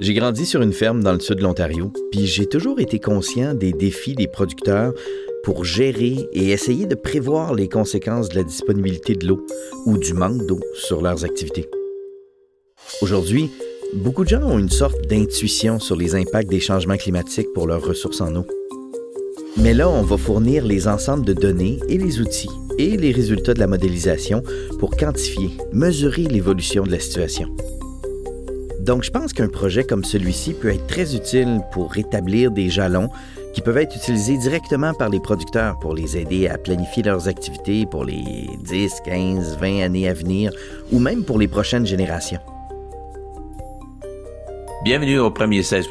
J'ai grandi sur une ferme dans le sud de l'Ontario, puis j'ai toujours été conscient des défis des producteurs pour gérer et essayer de prévoir les conséquences de la disponibilité de l'eau ou du manque d'eau sur leurs activités. Aujourd'hui, beaucoup de gens ont une sorte d'intuition sur les impacts des changements climatiques pour leurs ressources en eau. Mais là, on va fournir les ensembles de données et les outils et les résultats de la modélisation pour quantifier, mesurer l'évolution de la situation. Donc, je pense qu'un projet comme celui-ci peut être très utile pour établir des jalons qui peuvent être utilisés directement par les producteurs pour les aider à planifier leurs activités pour les 10, 15, 20 années à venir ou même pour les prochaines générations. Bienvenue au premier 16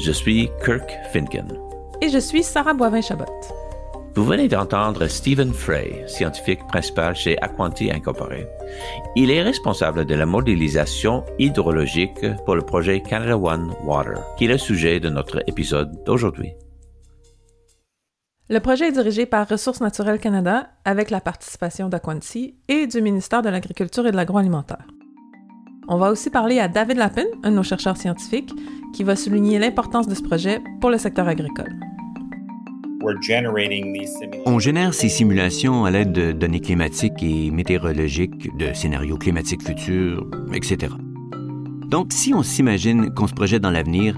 Je suis Kirk Finken. Et je suis Sarah Boivin-Chabot. Vous venez d'entendre Stephen Frey, scientifique principal chez Aquanti Incorporé. Il est responsable de la modélisation hydrologique pour le projet Canada One Water, qui est le sujet de notre épisode d'aujourd'hui. Le projet est dirigé par Ressources naturelles Canada avec la participation d'Aquanti et du ministère de l'Agriculture et de l'Agroalimentaire. On va aussi parler à David Lapin, un de nos chercheurs scientifiques, qui va souligner l'importance de ce projet pour le secteur agricole. On génère ces simulations à l'aide de données climatiques et météorologiques, de scénarios climatiques futurs, etc. Donc, si on s'imagine qu'on se projette dans l'avenir,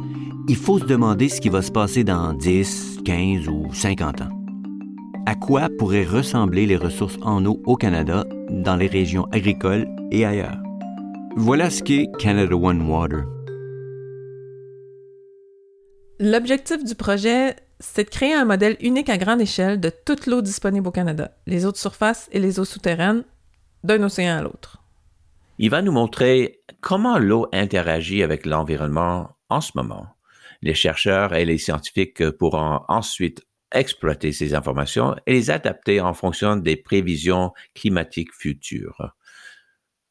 il faut se demander ce qui va se passer dans 10, 15 ou 50 ans. À quoi pourraient ressembler les ressources en eau au Canada, dans les régions agricoles et ailleurs? Voilà ce qu'est Canada One Water. L'objectif du projet, c'est de créer un modèle unique à grande échelle de toute l'eau disponible au Canada, les eaux de surface et les eaux souterraines, d'un océan à l'autre. Il va nous montrer comment l'eau interagit avec l'environnement en ce moment. Les chercheurs et les scientifiques pourront ensuite exploiter ces informations et les adapter en fonction des prévisions climatiques futures.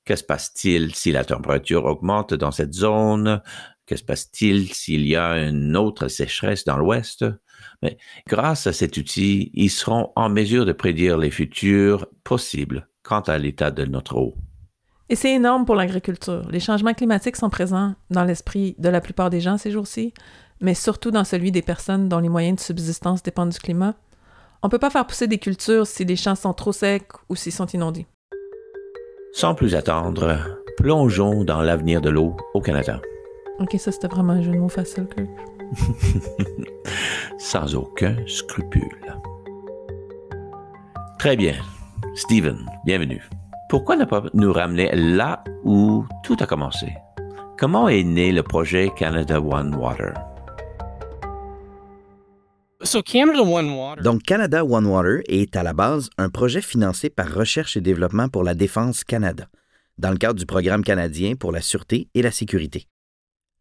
Que se passe-t-il si la température augmente dans cette zone? Que se passe-t-il s'il y a une autre sécheresse dans l'Ouest? Mais grâce à cet outil, ils seront en mesure de prédire les futurs possibles quant à l'état de notre eau. Et c'est énorme pour l'agriculture. Les changements climatiques sont présents dans l'esprit de la plupart des gens ces jours-ci, mais surtout dans celui des personnes dont les moyens de subsistance dépendent du climat. On ne peut pas faire pousser des cultures si les champs sont trop secs ou s'ils sont inondés. Sans plus attendre, plongeons dans l'avenir de l'eau au Canada. Ok, ça c'était vraiment un jeu de mots facile, Kirk. Sans aucun scrupule. Très bien. Steven, bienvenue. Pourquoi ne pas nous ramener là où tout a commencé? Comment est né le projet Canada One Water? Donc, Canada One Water est à la base un projet financé par Recherche et Développement pour la Défense Canada, dans le cadre du Programme canadien pour la sûreté et la sécurité.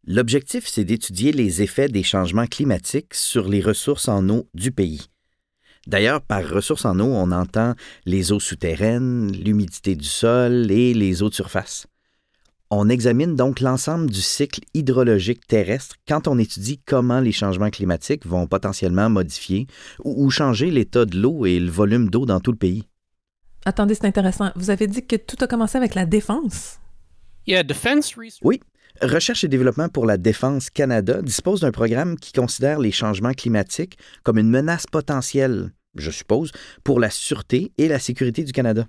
L'objectif, c'est d'étudier les effets des changements climatiques sur les ressources en eau du pays. D'ailleurs, par ressources en eau, on entend les eaux souterraines, l'humidité du sol et les eaux de surface. On examine donc l'ensemble du cycle hydrologique terrestre quand on étudie comment les changements climatiques vont potentiellement modifier ou changer l'état de l'eau et le volume d'eau dans tout le pays. Attendez, c'est intéressant. Vous avez dit que tout a commencé avec la défense. Oui, Recherche et développement pour la défense Canada dispose d'un programme qui considère les changements climatiques comme une menace potentielle, je suppose, pour la sûreté et la sécurité du Canada.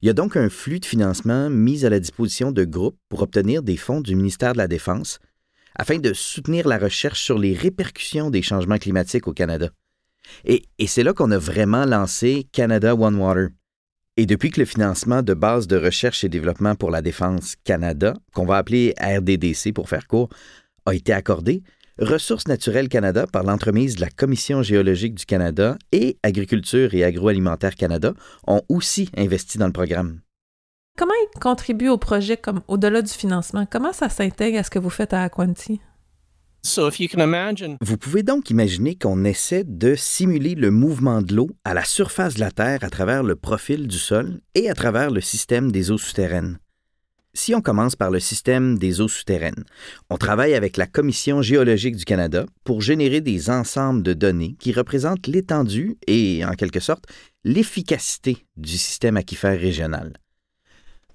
Il y a donc un flux de financement mis à la disposition de groupes pour obtenir des fonds du ministère de la Défense afin de soutenir la recherche sur les répercussions des changements climatiques au Canada. Et, c'est là qu'on a vraiment lancé Canada One Water, et depuis que le financement de base de recherche et développement pour la défense Canada, qu'on va appeler RDDC pour faire court, a été accordé, Ressources naturelles Canada, par l'entremise de la Commission géologique du Canada et Agriculture et agroalimentaire Canada, ont aussi investi dans le programme. Comment ils contribuent au projet comme au-delà du financement? Comment ça s'intègre à ce que vous faites à Aquanti? Vous pouvez donc imaginer qu'on essaie de simuler le mouvement de l'eau à la surface de la Terre à travers le profil du sol et à travers le système des eaux souterraines. Si on commence par le système des eaux souterraines, on travaille avec la Commission géologique du Canada pour générer des ensembles de données qui représentent l'étendue et, en quelque sorte, l'efficacité du système aquifère régional.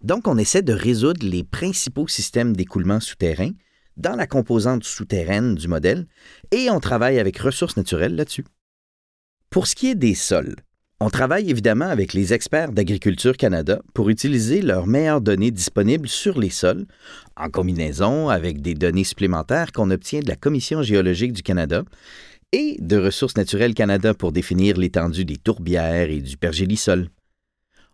Donc, on essaie de résoudre les principaux systèmes d'écoulement souterrain dans la composante souterraine du modèle et on travaille avec ressources naturelles là-dessus. Pour ce qui est des sols, on travaille évidemment avec les experts d'Agriculture Canada pour utiliser leurs meilleures données disponibles sur les sols, en combinaison avec des données supplémentaires qu'on obtient de la Commission géologique du Canada et de Ressources naturelles Canada pour définir l'étendue des tourbières et du pergélisol.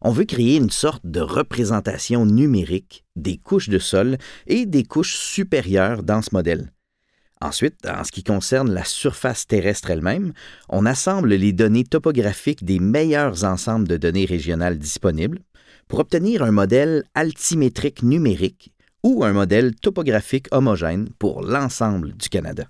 On veut créer une sorte de représentation numérique des couches de sol et des couches supérieures dans ce modèle. Ensuite, en ce qui concerne la surface terrestre elle-même, on assemble les données topographiques des meilleurs ensembles de données régionales disponibles pour obtenir un modèle altimétrique numérique ou un modèle topographique homogène pour l'ensemble du Canada.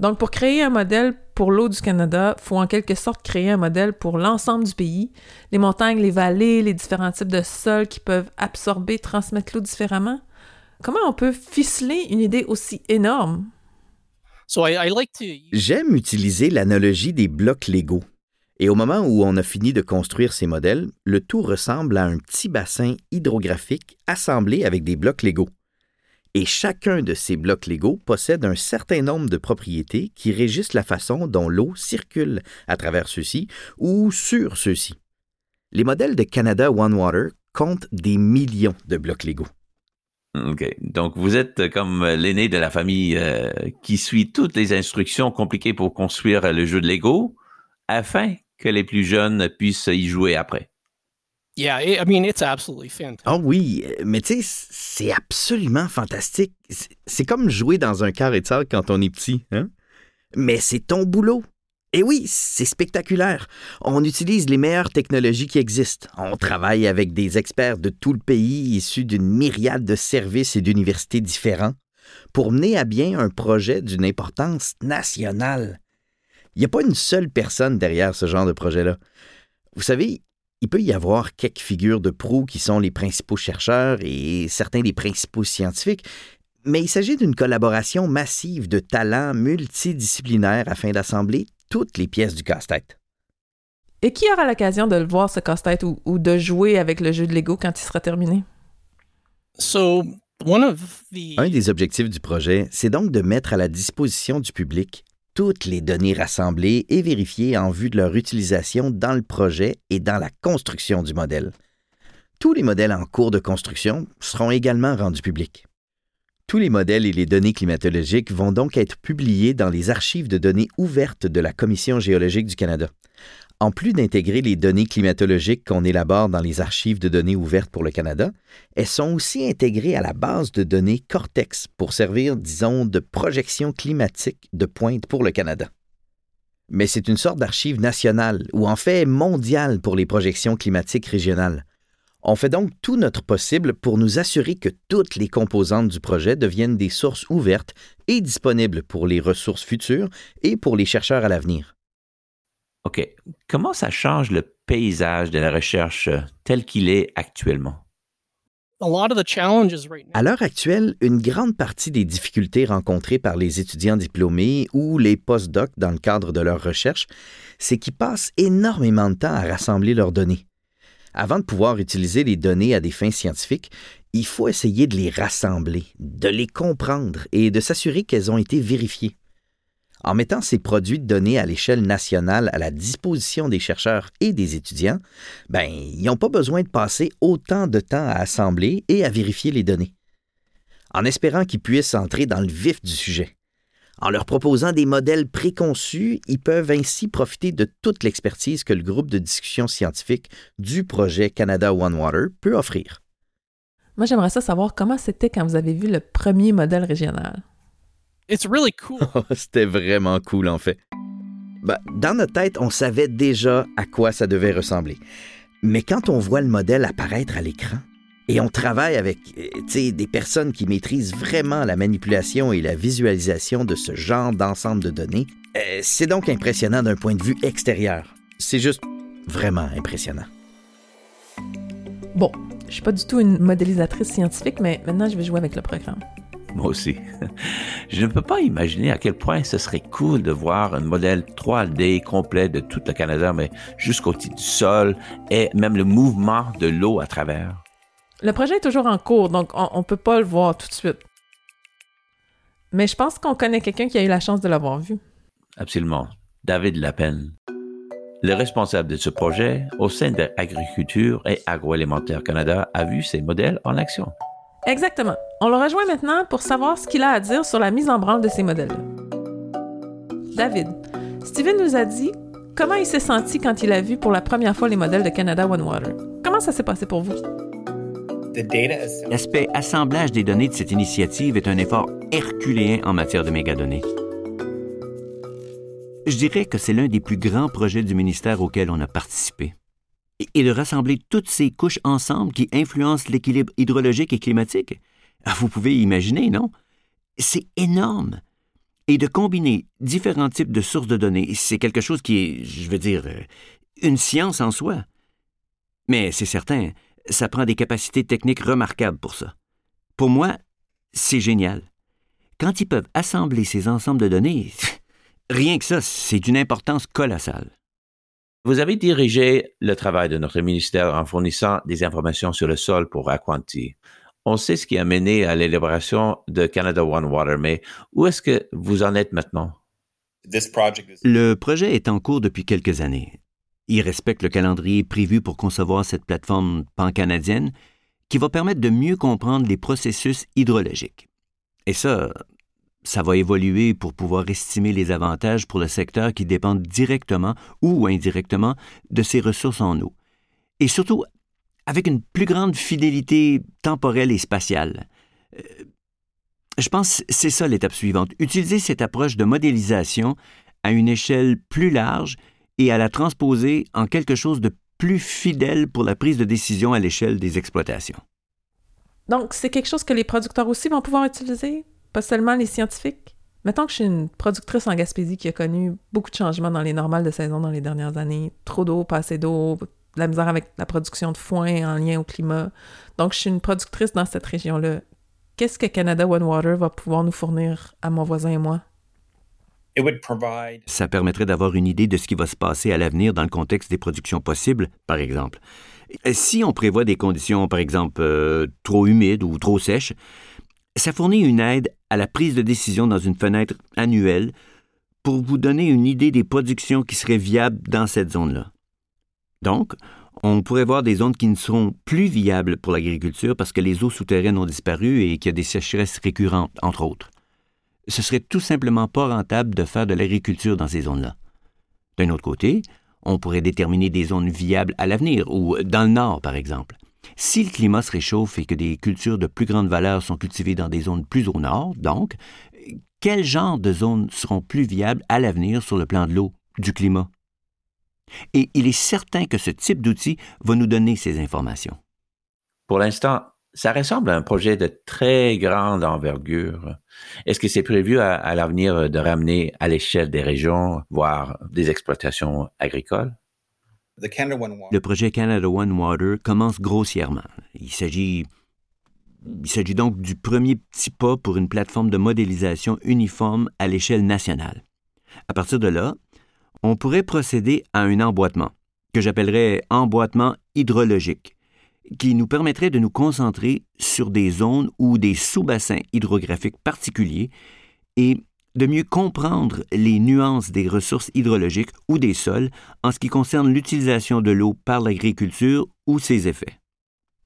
Donc, pour créer un modèle pour l'eau du Canada, il faut en quelque sorte créer un modèle pour l'ensemble du pays, les montagnes, les vallées, les différents types de sols qui peuvent absorber, transmettre l'eau différemment. Comment on peut ficeler une idée aussi énorme? J'aime utiliser l'analogie des blocs Lego. Et au moment où on a fini de construire ces modèles, le tout ressemble à un petit bassin hydrographique assemblé avec des blocs Lego. Et chacun de ces blocs Lego possède un certain nombre de propriétés qui régissent la façon dont l'eau circule à travers ceux-ci ou sur ceux-ci. Les modèles de Canada One Water comptent des millions de blocs Lego. OK. Donc, vous êtes comme l'aîné de la famille euh, qui suit toutes les instructions compliquées pour construire le jeu de Lego afin que les plus jeunes puissent y jouer après. Yeah, I mean, it's absolutely fantastic. Ah oui, mais tu sais, c'est absolument fantastique. C'est comme jouer dans un carré de sable quand on est petit, hein? Mais c'est ton boulot. Et oui, c'est spectaculaire. On utilise les meilleures technologies qui existent. On travaille avec des experts de tout le pays issus d'une myriade de services et d'universités différents pour mener à bien un projet d'une importance nationale. Il n'y a pas une seule personne derrière ce genre de projet-là. Vous savez, il peut y avoir quelques figures de proue qui sont les principaux chercheurs et certains des principaux scientifiques, mais il s'agit d'une collaboration massive de talents multidisciplinaires afin d'assembler toutes les pièces du casse-tête. Et qui aura l'occasion de le voir, ce casse-tête, ou, de jouer avec le jeu de Lego quand il sera terminé? Un des objectifs du projet, c'est donc de mettre à la disposition du public toutes les données rassemblées et vérifiées en vue de leur utilisation dans le projet et dans la construction du modèle. Tous les modèles en cours de construction seront également rendus publics. Tous les modèles et les données climatologiques vont donc être publiés dans les archives de données ouvertes de la Commission géologique du Canada. En plus d'intégrer les données climatologiques qu'on élabore dans les archives de données ouvertes pour le Canada, elles sont aussi intégrées à la base de données Cortex pour servir, disons, de projection climatique de pointe pour le Canada. Mais c'est une sorte d'archive nationale, ou en fait mondiale pour les projections climatiques régionales. On fait donc tout notre possible pour nous assurer que toutes les composantes du projet deviennent des sources ouvertes et disponibles pour les ressources futures et pour les chercheurs à l'avenir. OK. Comment ça change le paysage de la recherche euh, tel qu'il est actuellement? À l'heure actuelle, une grande partie des difficultés rencontrées par les étudiants diplômés ou les post-docs dans le cadre de leur recherche, c'est qu'ils passent énormément de temps à rassembler leurs données. Avant de pouvoir utiliser les données à des fins scientifiques, il faut essayer de les rassembler, de les comprendre et de s'assurer qu'elles ont été vérifiées. En mettant ces produits de données à l'échelle nationale à la disposition des chercheurs et des étudiants, ben, ils n'ont pas besoin de passer autant de temps à assembler et à vérifier les données. En espérant qu'ils puissent entrer dans le vif du sujet. En leur proposant des modèles préconçus, ils peuvent ainsi profiter de toute l'expertise que le groupe de discussion scientifique du projet Canada One Water peut offrir. Moi, j'aimerais savoir comment c'était quand vous avez vu le premier modèle régional. It's really cool. C'était vraiment cool, en fait. Ben, dans notre tête, on savait déjà à quoi ça devait ressembler. Mais quand on voit le modèle apparaître à l'écran, et on travaille avec euh, des personnes qui maîtrisent vraiment la manipulation et la visualisation de ce genre d'ensemble de données. Euh, c'est donc impressionnant d'un point de vue extérieur. C'est juste vraiment impressionnant. Bon, je suis pas du tout une modélisatrice scientifique, mais maintenant je vais jouer avec le programme. Moi aussi. Je ne peux pas imaginer à quel point ce serait cool de voir un modèle 3D complet de tout le Canada, mais jusqu'au titre du sol et même le mouvement de l'eau à travers. Le projet est toujours en cours, donc on ne peut pas le voir tout de suite. Mais je pense qu'on connaît quelqu'un qui a eu la chance de l'avoir vu. Absolument. David Lapen. Le responsable de ce projet au sein de Agriculture et Agroalimentaire Canada a vu ces modèles en action. Exactement. On le rejoint maintenant pour savoir ce qu'il a à dire sur la mise en branle de ces modèles. David, Steven nous a dit comment il s'est senti quand il a vu pour la première fois les modèles de Canada One Water. Comment ça s'est passé pour vous? L'aspect assemblage des données de cette initiative est un effort herculéen en matière de mégadonnées. Je dirais que c'est l'un des plus grands projets du ministère auquel on a participé. Et de rassembler toutes ces couches ensemble qui influencent l'équilibre hydrologique et climatique? Ah, vous pouvez imaginer, non? C'est énorme. Et de combiner différents types de sources de données, c'est quelque chose qui est, je veux dire, euh, une science en soi. Mais c'est certain, ça prend des capacités techniques remarquables pour ça. Pour moi, c'est génial. Quand ils peuvent assembler ces ensembles de données, rien que ça, c'est d'une importance colossale. Vous avez dirigé le travail de notre ministère en fournissant des informations sur le sol pour Aquanti. On sait ce qui a mené à l'élaboration de Canada One Water, mais où est-ce que vous en êtes maintenant? Le projet est en cours depuis quelques années. Il respecte le calendrier prévu pour concevoir cette plateforme pan-canadienne qui va permettre de mieux comprendre les processus hydrologiques. Et ça, ça va évoluer pour pouvoir estimer les avantages pour le secteur qui dépendent directement ou indirectement de ces ressources en eau. Et surtout, avec une plus grande fidélité temporelle et spatiale. Euh, je pense que c'est ça l'étape suivante. Utiliser cette approche de modélisation à une échelle plus large et à la transposer en quelque chose de plus fidèle pour la prise de décision à l'échelle des exploitations. Donc, c'est quelque chose que les producteurs aussi vont pouvoir utiliser, pas seulement les scientifiques? Mettons que je suis une productrice en Gaspésie qui a connu beaucoup de changements dans les normales de saison dans les dernières années. Trop d'eau, pas assez d'eau, la misère avec la production de foin en lien au climat. Donc, je suis une productrice dans cette région-là. Qu'est-ce que Canada One Water va pouvoir nous fournir à mon voisin et moi? Ça permettrait d'avoir une idée de ce qui va se passer à l'avenir dans le contexte des productions possibles, par exemple. Si on prévoit des conditions, par exemple, euh, trop humides ou trop sèches, ça fournit une aide à la prise de décision dans une fenêtre annuelle pour vous donner une idée des productions qui seraient viables dans cette zone-là. Donc, on pourrait voir des zones qui ne seront plus viables pour l'agriculture parce que les eaux souterraines ont disparu et qu'il y a des sécheresses récurrentes, entre autres ce serait tout simplement pas rentable de faire de l'agriculture dans ces zones-là. D'un autre côté, on pourrait déterminer des zones viables à l'avenir, ou dans le nord, par exemple. Si le climat se réchauffe et que des cultures de plus grande valeur sont cultivées dans des zones plus au nord, donc, quel genre de zones seront plus viables à l'avenir sur le plan de l'eau, du climat? Et il est certain que ce type d'outil va nous donner ces informations. Pour l'instant, ça ressemble à un projet de très grande envergure. Est-ce que c'est prévu à, l'avenir de ramener à l'échelle des régions, voire des exploitations agricoles? Le projet Canada One Water commence grossièrement. Il s'agit il s'agit donc du premier petit pas pour une plateforme de modélisation uniforme à l'échelle nationale. À partir de là, on pourrait procéder à un emboîtement, que j'appellerais emboîtement hydrologique, qui nous permettrait de nous concentrer sur des zones ou des sous-bassins hydrographiques particuliers et de mieux comprendre les nuances des ressources hydrologiques ou des sols en ce qui concerne l'utilisation de l'eau par l'agriculture ou ses effets.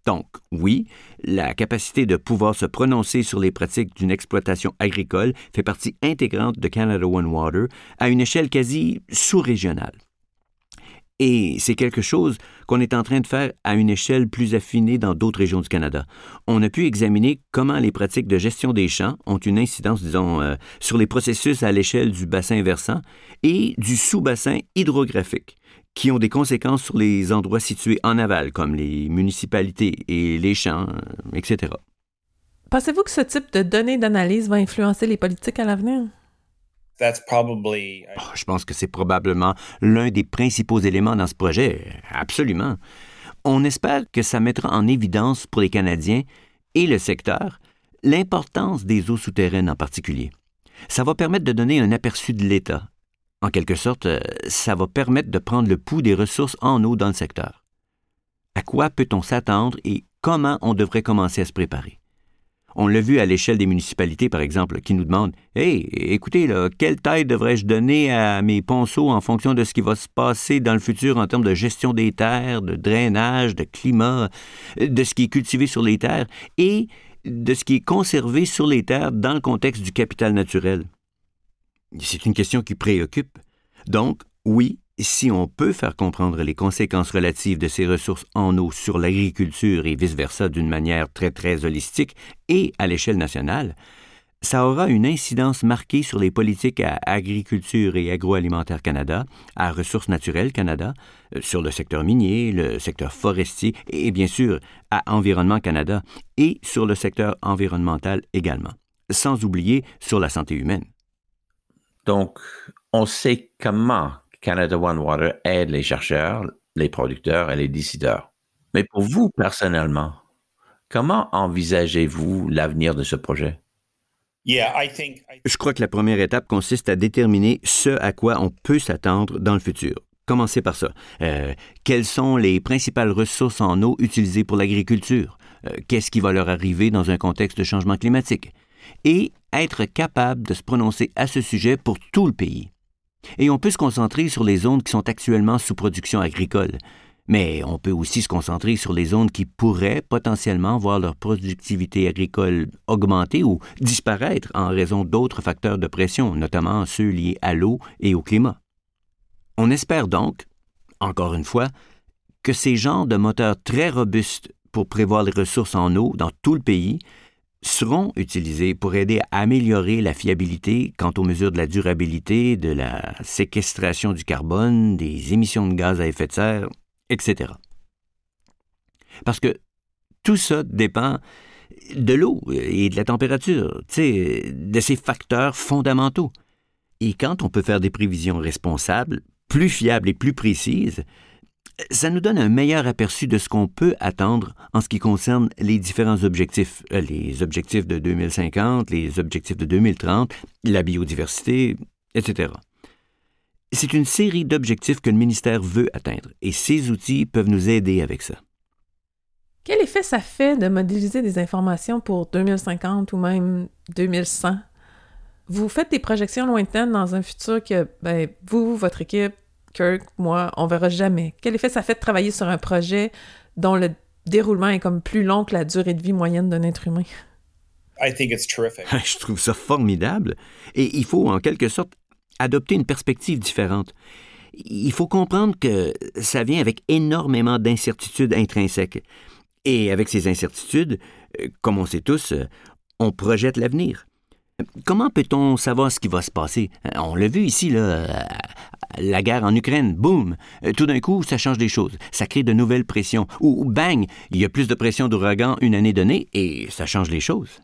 Donc, oui, la capacité de pouvoir se prononcer sur les pratiques d'une exploitation agricole fait partie intégrante de Canada One Water à une échelle quasi sous-régionale. Et c'est quelque chose qu'on est en train de faire à une échelle plus affinée dans d'autres régions du Canada. On a pu examiner comment les pratiques de gestion des champs ont une incidence, disons, euh, sur les processus à l'échelle du bassin versant et du sous-bassin hydrographique, qui ont des conséquences sur les endroits situés en aval, comme les municipalités et les champs, euh, etc. Pensez-vous que ce type de données d'analyse va influencer les politiques à l'avenir? Uh, oh, je pense que c'est probablement l'un des principaux éléments dans ce projet. Absolument. On espère que ça mettra en évidence pour les Canadiens et le secteur l'importance des eaux souterraines en particulier. Ça va permettre de donner un aperçu de l'état. En quelque sorte, euh, ça va permettre de prendre le pouls des ressources en eau dans le secteur. À quoi peut-on s'attendre et comment on devrait commencer à se préparer? On l'a vu à l'échelle des municipalités, par exemple, qui nous demandent Hey, écoutez, là, quelle taille devrais-je donner à mes ponceaux en fonction de ce qui va se passer dans le futur en termes de gestion des terres, de drainage, de climat, de ce qui est cultivé sur les terres et de ce qui est conservé sur les terres dans le contexte du capital naturel? C'est une question qui préoccupe. Donc, oui, si on peut faire comprendre les conséquences relatives de ces ressources en eau sur l'agriculture et vice-versa d'une manière très très holistique et à l'échelle nationale, ça aura une incidence marquée sur les politiques à Agriculture et Agroalimentaire Canada, à Ressources naturelles Canada, euh, sur le secteur minier, le secteur forestier et bien sûr à Environnement Canada et sur le secteur environnemental également, sans oublier sur la santé humaine. Donc, on sait comment Canada One Water aide les chercheurs, les producteurs et les décideurs. Mais pour vous personnellement, comment envisagez-vous l'avenir de ce projet? Je crois que la première étape consiste à déterminer ce à quoi on peut s'attendre dans le futur. Commencez par ça. Euh, quelles sont les principales ressources en eau utilisées pour l'agriculture? Euh, qu'est-ce qui va leur arriver dans un contexte de changement climatique? Et être capable de se prononcer à ce sujet pour tout le pays. Et on peut se concentrer sur les zones qui sont actuellement sous production agricole, mais on peut aussi se concentrer sur les zones qui pourraient potentiellement voir leur productivité agricole augmenter ou disparaître en raison d'autres facteurs de pression, notamment ceux liés à l'eau et au climat. On espère donc, encore une fois, que ces genres de moteurs très robustes pour prévoir les ressources en eau dans tout le pays seront utilisés pour aider à améliorer la fiabilité quant aux mesures de la durabilité, de la séquestration du carbone, des émissions de gaz à effet de serre, etc. Parce que tout ça dépend de l'eau et de la température, de ces facteurs fondamentaux. Et quand on peut faire des prévisions responsables, plus fiables et plus précises, ça nous donne un meilleur aperçu de ce qu'on peut attendre en ce qui concerne les différents objectifs, euh, les objectifs de 2050, les objectifs de 2030, la biodiversité, etc. C'est une série d'objectifs que le ministère veut atteindre et ces outils peuvent nous aider avec ça. Quel effet ça fait de modéliser des informations pour 2050 ou même 2100? Vous faites des projections lointaines dans un futur que ben, vous, votre équipe, Kirk, moi, on verra jamais. Quel effet ça fait de travailler sur un projet dont le déroulement est comme plus long que la durée de vie moyenne d'un être humain? Je trouve ça formidable. Et il faut, en quelque sorte, adopter une perspective différente. Il faut comprendre que ça vient avec énormément d'incertitudes intrinsèques. Et avec ces incertitudes, comme on sait tous, on projette l'avenir. Comment peut-on savoir ce qui va se passer? On l'a vu ici, là, la guerre en Ukraine, boum! Tout d'un coup, ça change des choses. Ça crée de nouvelles pressions. Ou, bang! Il y a plus de pression d'ouragan une année donnée et ça change les choses.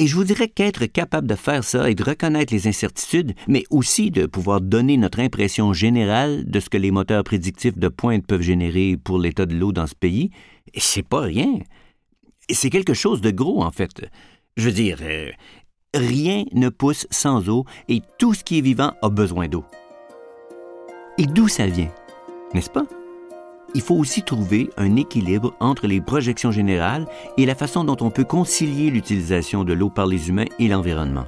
Et je vous dirais qu'être capable de faire ça et de reconnaître les incertitudes, mais aussi de pouvoir donner notre impression générale de ce que les moteurs prédictifs de pointe peuvent générer pour l'état de l'eau dans ce pays, c'est pas rien. C'est quelque chose de gros, en fait. Je veux dire, euh, rien ne pousse sans eau et tout ce qui est vivant a besoin d'eau. Et d'où ça vient, n'est-ce pas? Il faut aussi trouver un équilibre entre les projections générales et la façon dont on peut concilier l'utilisation de l'eau par les humains et l'environnement.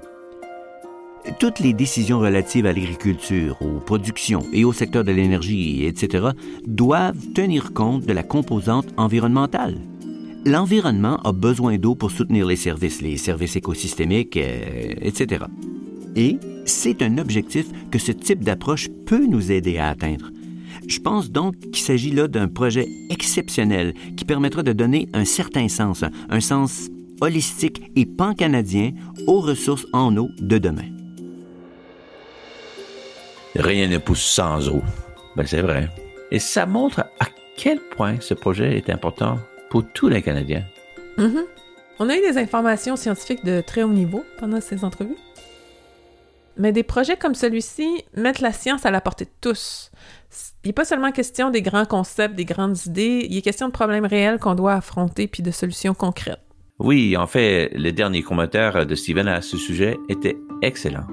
Toutes les décisions relatives à l'agriculture, aux productions et au secteur de l'énergie, etc., doivent tenir compte de la composante environnementale. L'environnement a besoin d'eau pour soutenir les services, les services écosystémiques, euh, etc. Et c'est un objectif que ce type d'approche peut nous aider à atteindre. Je pense donc qu'il s'agit là d'un projet exceptionnel qui permettra de donner un certain sens, un sens holistique et pan-canadien aux ressources en eau de demain. Rien ne pousse sans eau. Ben, c'est vrai. Et ça montre à quel point ce projet est important pour tous les Canadiens. Mm-hmm. On a eu des informations scientifiques de très haut niveau pendant ces entrevues. Mais des projets comme celui-ci mettent la science à la portée de tous. Il n'est pas seulement question des grands concepts, des grandes idées, il est question de problèmes réels qu'on doit affronter puis de solutions concrètes. Oui, en fait, le dernier commentaire de Steven à ce sujet était excellent.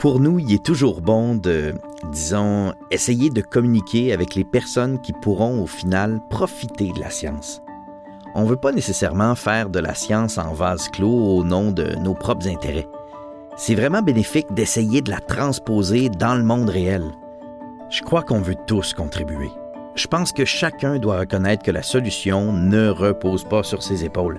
Pour nous, il est toujours bon de, disons, essayer de communiquer avec les personnes qui pourront au final profiter de la science. On ne veut pas nécessairement faire de la science en vase clos au nom de nos propres intérêts. C'est vraiment bénéfique d'essayer de la transposer dans le monde réel. Je crois qu'on veut tous contribuer. Je pense que chacun doit reconnaître que la solution ne repose pas sur ses épaules.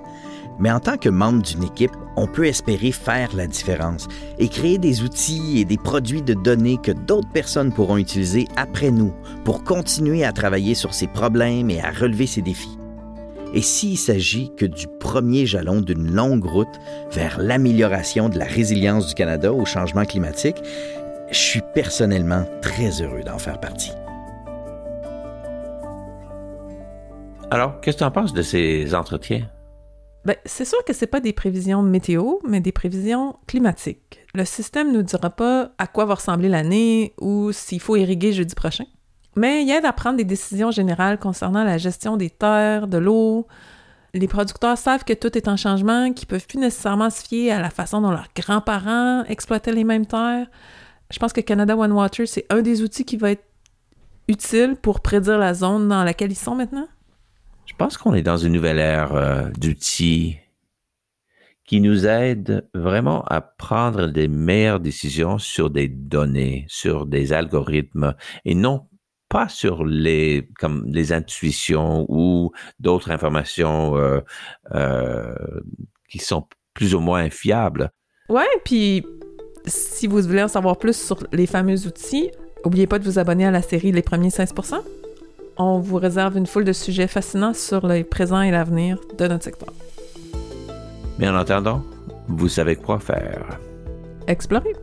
Mais en tant que membre d'une équipe, on peut espérer faire la différence et créer des outils et des produits de données que d'autres personnes pourront utiliser après nous pour continuer à travailler sur ces problèmes et à relever ces défis. Et s'il s'agit que du premier jalon d'une longue route vers l'amélioration de la résilience du Canada au changement climatique, je suis personnellement très heureux d'en faire partie. Alors, qu'est-ce que tu en penses de ces entretiens? Ben, c'est sûr que c'est pas des prévisions météo, mais des prévisions climatiques. Le système ne nous dira pas à quoi va ressembler l'année ou s'il faut irriguer jeudi prochain. Mais il aide à prendre des décisions générales concernant la gestion des terres, de l'eau. Les producteurs savent que tout est en changement, qu'ils peuvent plus nécessairement se fier à la façon dont leurs grands-parents exploitaient les mêmes terres. Je pense que Canada One Water, c'est un des outils qui va être utile pour prédire la zone dans laquelle ils sont maintenant. Je pense qu'on est dans une nouvelle ère euh, d'outils qui nous aident vraiment à prendre des meilleures décisions sur des données, sur des algorithmes et non pas sur les comme les intuitions ou d'autres informations euh, euh, qui sont plus ou moins fiables. Ouais, puis si vous voulez en savoir plus sur les fameux outils, n'oubliez pas de vous abonner à la série Les premiers 16 On vous réserve une foule de sujets fascinants sur le présent et l'avenir de notre secteur. Mais en attendant, vous savez quoi faire. Explorer.